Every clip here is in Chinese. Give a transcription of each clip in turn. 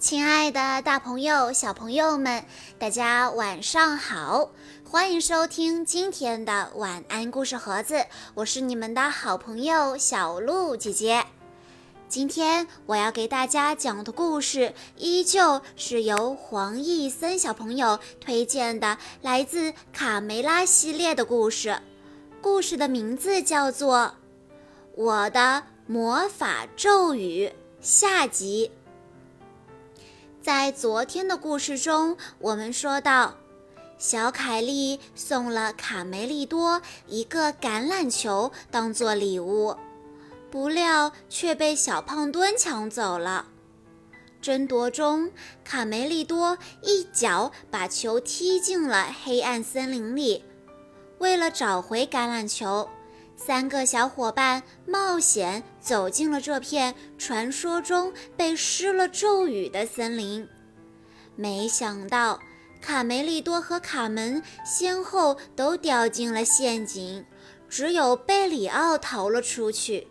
亲爱的，大朋友、小朋友们，大家晚上好！欢迎收听今天的晚安故事盒子，我是你们的好朋友小鹿姐姐。今天我要给大家讲的故事，依旧是由黄奕森小朋友推荐的，来自卡梅拉系列的故事。故事的名字叫做《我的魔法咒语》下集。在昨天的故事中，我们说到，小凯莉送了卡梅利多一个橄榄球当做礼物，不料却被小胖墩抢走了。争夺中，卡梅利多一脚把球踢进了黑暗森林里。为了找回橄榄球，三个小伙伴冒险走进了这片传说中被施了咒语的森林。没想到，卡梅利多和卡门先后都掉进了陷阱，只有贝里奥逃了出去。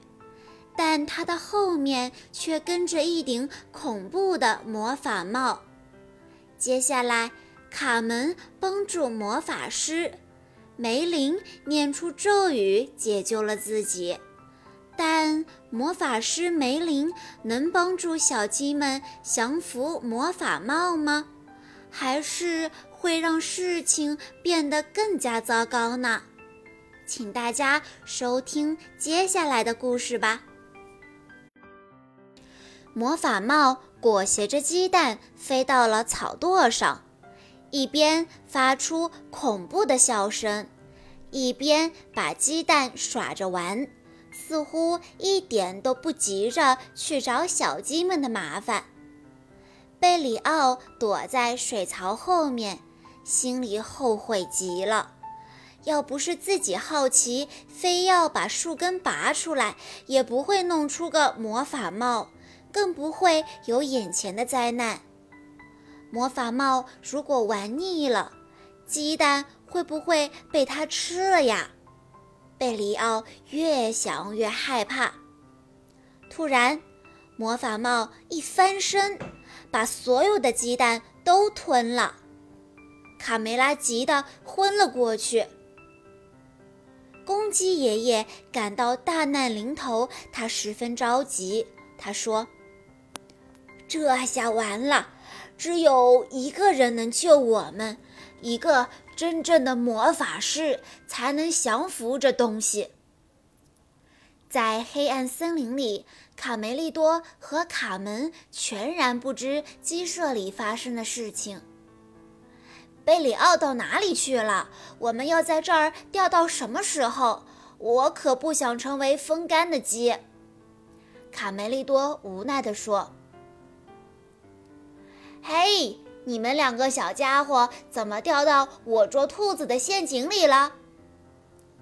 但他的后面却跟着一顶恐怖的魔法帽。接下来，卡门帮助魔法师。梅林念出咒语解救了自己，但魔法师梅林能帮助小鸡们降服魔法帽吗？还是会让事情变得更加糟糕呢？请大家收听接下来的故事吧。魔法帽裹挟着鸡蛋飞到了草垛上。一边发出恐怖的笑声，一边把鸡蛋耍着玩，似乎一点都不急着去找小鸡们的麻烦。贝里奥躲在水槽后面，心里后悔极了。要不是自己好奇，非要把树根拔出来，也不会弄出个魔法帽，更不会有眼前的灾难。魔法帽如果玩腻了，鸡蛋会不会被它吃了呀？贝里奥越想越害怕。突然，魔法帽一翻身，把所有的鸡蛋都吞了。卡梅拉急得昏了过去。公鸡爷爷感到大难临头，他十分着急。他说：“这下完了。”只有一个人能救我们，一个真正的魔法师才能降服这东西。在黑暗森林里，卡梅利多和卡门全然不知鸡舍里发生的事情。贝里奥到哪里去了？我们要在这儿钓到什么时候？我可不想成为风干的鸡。卡梅利多无奈地说。嘿，你们两个小家伙怎么掉到我捉兔子的陷阱里了？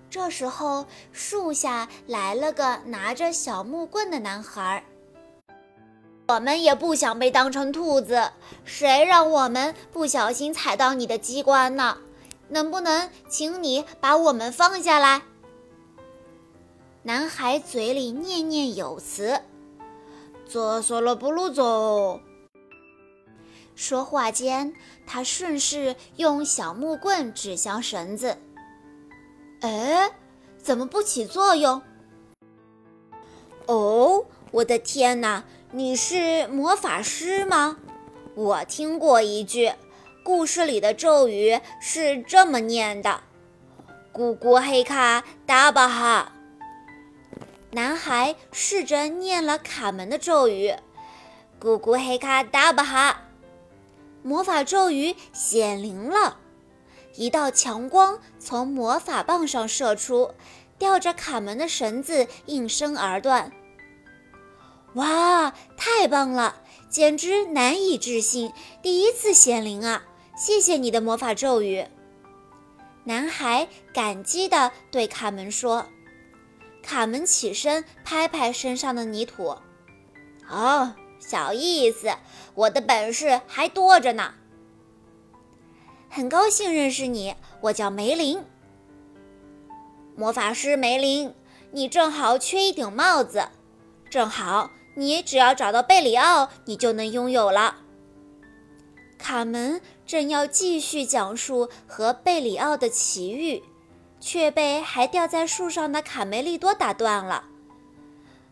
这时候，树下来了个拿着小木棍的男孩。我们也不想被当成兔子，谁让我们不小心踩到你的机关呢？能不能请你把我们放下来？男孩嘴里念念有词：“走索了不如走。”说话间，他顺势用小木棍指向绳子。哎，怎么不起作用？哦，我的天哪！你是魔法师吗？我听过一句，故事里的咒语是这么念的：“咕咕黑卡达巴哈。”男孩试着念了卡门的咒语：“咕咕黑卡达巴哈。”魔法咒语显灵了，一道强光从魔法棒上射出，吊着卡门的绳子应声而断。哇，太棒了，简直难以置信！第一次显灵啊！谢谢你的魔法咒语。男孩感激地对卡门说。卡门起身拍拍身上的泥土，哦。小意思，我的本事还多着呢。很高兴认识你，我叫梅林。魔法师梅林，你正好缺一顶帽子，正好你只要找到贝里奥，你就能拥有了。卡门正要继续讲述和贝里奥的奇遇，却被还吊在树上的卡梅利多打断了。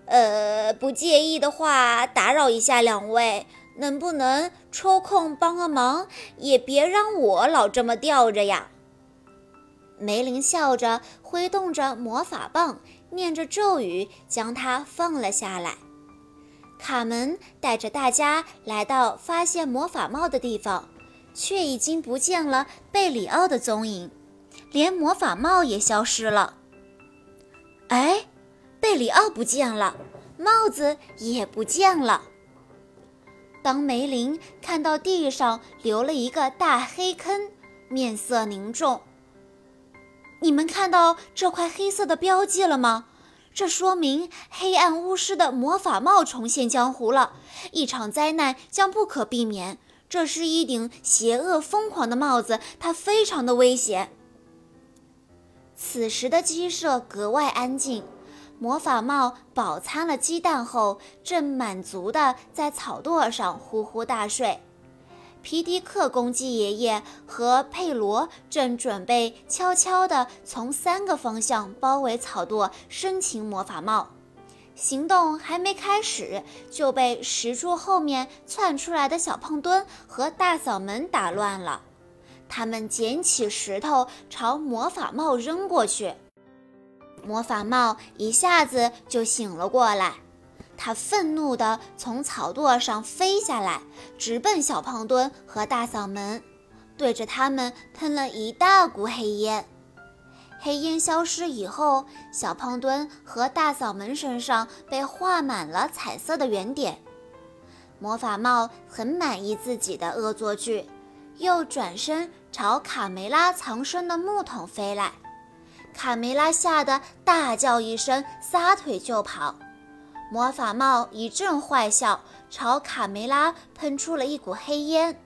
呃，不介意的话，打扰一下两位，能不能抽空帮个忙？也别让我老这么吊着呀。梅林笑着挥动着魔法棒，念着咒语，将它放了下来。卡门带着大家来到发现魔法帽的地方，却已经不见了贝里奥的踪影，连魔法帽也消失了。哎，贝里奥不见了，帽子也不见了。当梅林看到地上留了一个大黑坑，面色凝重。你们看到这块黑色的标记了吗？这说明黑暗巫师的魔法帽重现江湖了，一场灾难将不可避免。这是一顶邪恶疯狂的帽子，它非常的危险。此时的鸡舍格外安静，魔法帽饱餐了鸡蛋后，正满足地在草垛上呼呼大睡。皮迪克公鸡爷爷和佩罗正准备悄悄地从三个方向包围草垛，生擒魔法帽。行动还没开始，就被石柱后面窜出来的小胖墩和大嗓门打乱了。他们捡起石头朝魔法帽扔过去，魔法帽一下子就醒了过来。他愤怒地从草垛上飞下来，直奔小胖墩和大嗓门，对着他们喷了一大股黑烟。黑烟消失以后，小胖墩和大嗓门身上被画满了彩色的圆点。魔法帽很满意自己的恶作剧，又转身朝卡梅拉藏身的木桶飞来。卡梅拉吓得大叫一声，撒腿就跑。魔法帽一阵坏笑，朝卡梅拉喷出了一股黑烟。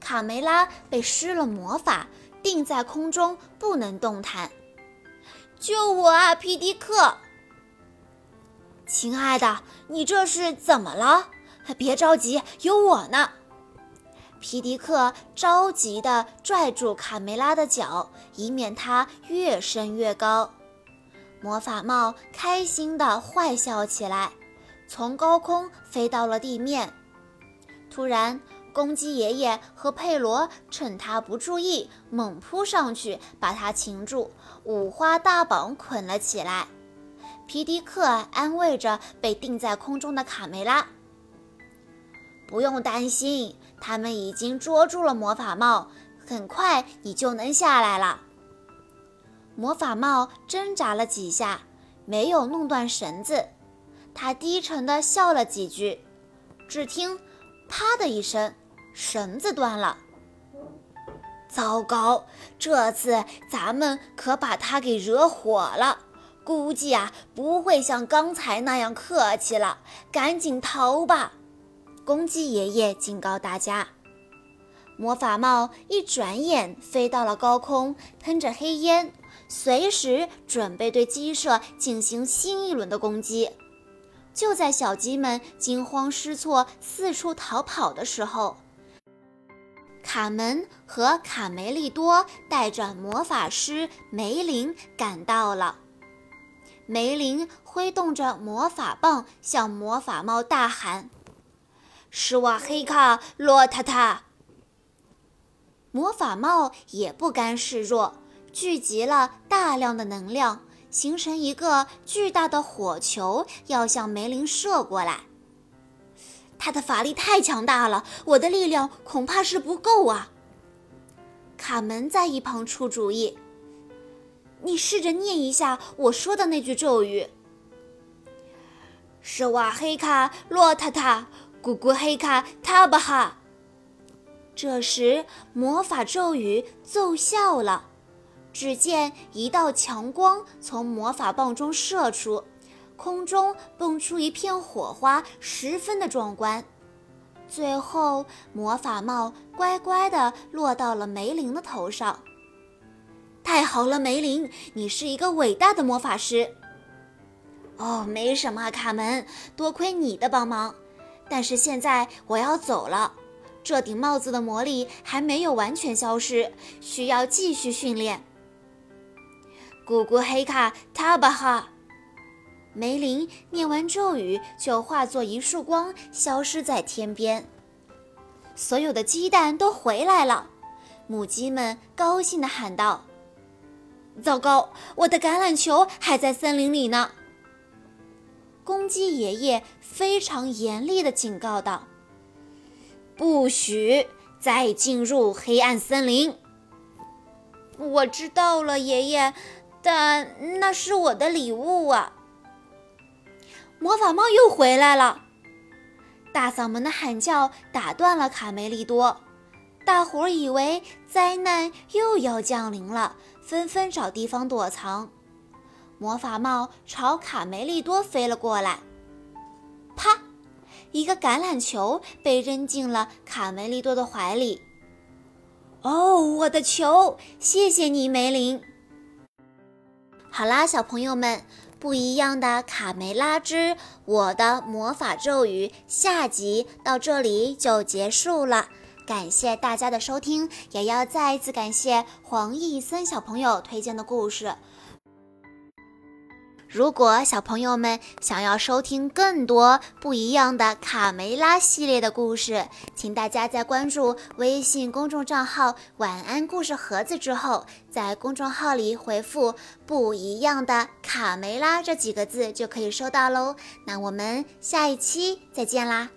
卡梅拉被施了魔法，定在空中不能动弹。救我啊，皮迪克！亲爱的，你这是怎么了？别着急，有我呢。皮迪克着急地拽住卡梅拉的脚，以免她越升越高。魔法帽开心地坏笑起来，从高空飞到了地面。突然，公鸡爷爷和佩罗趁他不注意，猛扑上去，把他擒住，五花大绑捆了起来。皮迪克安慰着被定在空中的卡梅拉：“不用担心，他们已经捉住了魔法帽，很快你就能下来了。”魔法帽挣扎了几下，没有弄断绳子。他低沉地笑了几句，只听“啪”的一声，绳子断了。糟糕，这次咱们可把他给惹火了。估计啊，不会像刚才那样客气了。赶紧逃吧！公鸡爷爷警告大家。魔法帽一转眼飞到了高空，喷着黑烟。随时准备对鸡舍进行新一轮的攻击。就在小鸡们惊慌失措、四处逃跑的时候，卡门和卡梅利多带着魔法师梅林赶到了。梅林挥动着魔法棒，向魔法帽大喊：“施瓦黑卡洛塔塔！”魔法帽也不甘示弱。聚集了大量的能量，形成一个巨大的火球，要向梅林射过来。他的法力太强大了，我的力量恐怕是不够啊！卡门在一旁出主意：“你试着念一下我说的那句咒语：‘是瓦黑卡洛塔塔，咕咕黑卡塔巴哈。’”这时，魔法咒语奏效了。只见一道强光从魔法棒中射出，空中蹦出一片火花，十分的壮观。最后，魔法帽乖乖地落到了梅林的头上。太好了，梅林，你是一个伟大的魔法师。哦，没什么，卡门，多亏你的帮忙。但是现在我要走了，这顶帽子的魔力还没有完全消失，需要继续训练。咕咕黑卡塔巴哈，梅林念完咒语，就化作一束光，消失在天边。所有的鸡蛋都回来了，母鸡们高兴地喊道：“糟糕，我的橄榄球还在森林里呢！”公鸡爷爷非常严厉地警告道：“不许再进入黑暗森林！”我知道了，爷爷，但那是我的礼物啊！魔法帽又回来了。大嗓门的喊叫打断了卡梅利多，大伙儿以为灾难又要降临了，纷纷找地方躲藏。魔法帽朝卡梅利多飞了过来，啪！一个橄榄球被扔进了卡梅利多的怀里。哦，我的球！谢谢你，梅林。好啦，小朋友们。不一样的卡梅拉之我的魔法咒语下集到这里就结束了，感谢大家的收听，也要再一次感谢黄奕森小朋友推荐的故事。如果小朋友们想要收听更多不一样的卡梅拉系列的故事，请大家在关注微信公众账号“晚安故事盒子”之后，在公众号里回复“不一样的卡梅拉”这几个字就可以收到喽。那我们下一期再见啦！